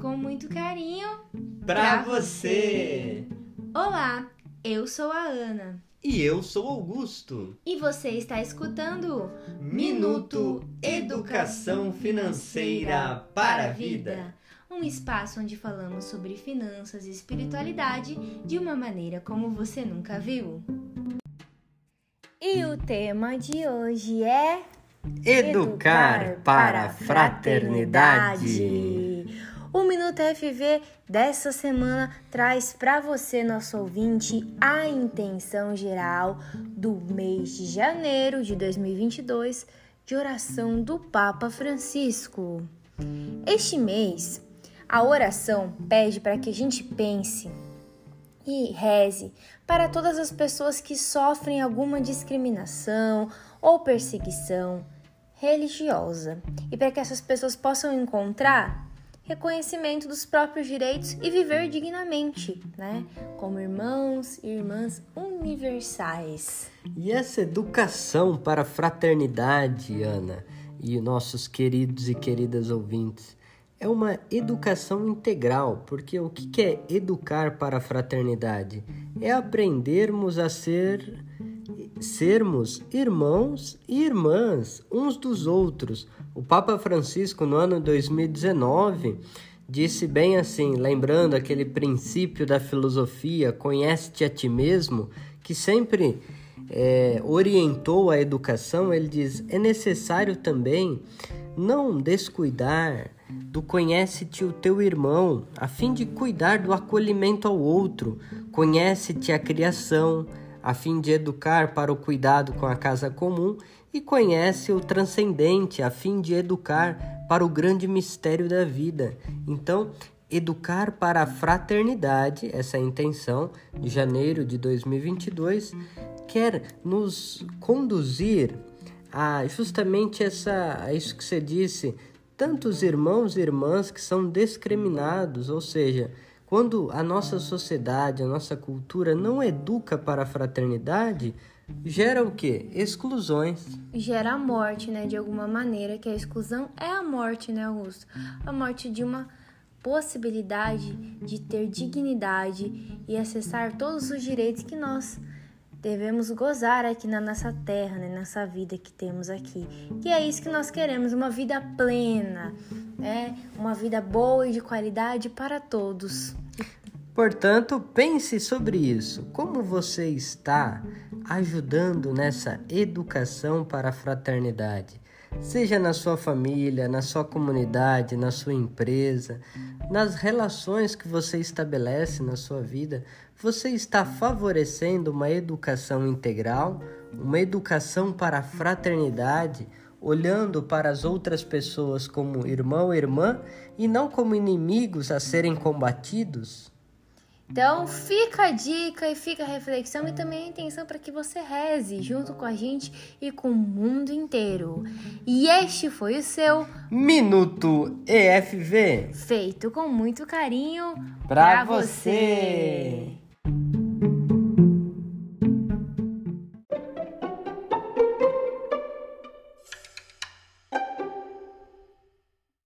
com muito carinho Pra você! Olá, eu sou a Ana E eu sou Augusto. e você está escutando Minuto Educação Financeira para a Vida. Um espaço onde falamos sobre finanças e espiritualidade de uma maneira como você nunca viu. E o tema de hoje é Educar para a fraternidade. O Minuto FV dessa semana traz para você, nosso ouvinte, a intenção geral do mês de janeiro de 2022 de oração do Papa Francisco. Este mês, a oração pede para que a gente pense e reze para todas as pessoas que sofrem alguma discriminação ou perseguição religiosa e para que essas pessoas possam encontrar reconhecimento dos próprios direitos e viver dignamente, né? Como irmãos e irmãs universais. E essa educação para a fraternidade, Ana, e nossos queridos e queridas ouvintes, é uma educação integral, porque o que é educar para a fraternidade? É aprendermos a ser sermos irmãos e irmãs uns dos outros. O Papa Francisco, no ano 2019, disse bem assim, lembrando aquele princípio da filosofia, conhece-te a ti mesmo, que sempre é, orientou a educação, ele diz: é necessário também não descuidar do conhece-te o teu irmão, a fim de cuidar do acolhimento ao outro, conhece-te a criação, a fim de educar para o cuidado com a casa comum, e conhece o transcendente, a fim de educar para o grande mistério da vida. Então, educar para a fraternidade, essa é a intenção de janeiro de 2022, quer nos conduzir a justamente essa, a isso que você disse, tantos irmãos e irmãs que são discriminados, ou seja, quando a nossa sociedade, a nossa cultura não educa para a fraternidade, gera o quê? Exclusões. Gera a morte, né? De alguma maneira, que a exclusão é a morte, né, Augusto? A morte de uma possibilidade de ter dignidade e acessar todos os direitos que nós devemos gozar aqui na nossa terra, né? nessa vida que temos aqui. Que é isso que nós queremos, uma vida plena, né? Uma vida boa e de qualidade para todos. Portanto, pense sobre isso. Como você está ajudando nessa educação para a fraternidade? Seja na sua família, na sua comunidade, na sua empresa, nas relações que você estabelece na sua vida, você está favorecendo uma educação integral, uma educação para a fraternidade, olhando para as outras pessoas como irmão e irmã e não como inimigos a serem combatidos? Então, fica a dica e fica a reflexão e também a intenção para que você reze junto com a gente e com o mundo inteiro. E este foi o seu Minuto EFV feito com muito carinho para você.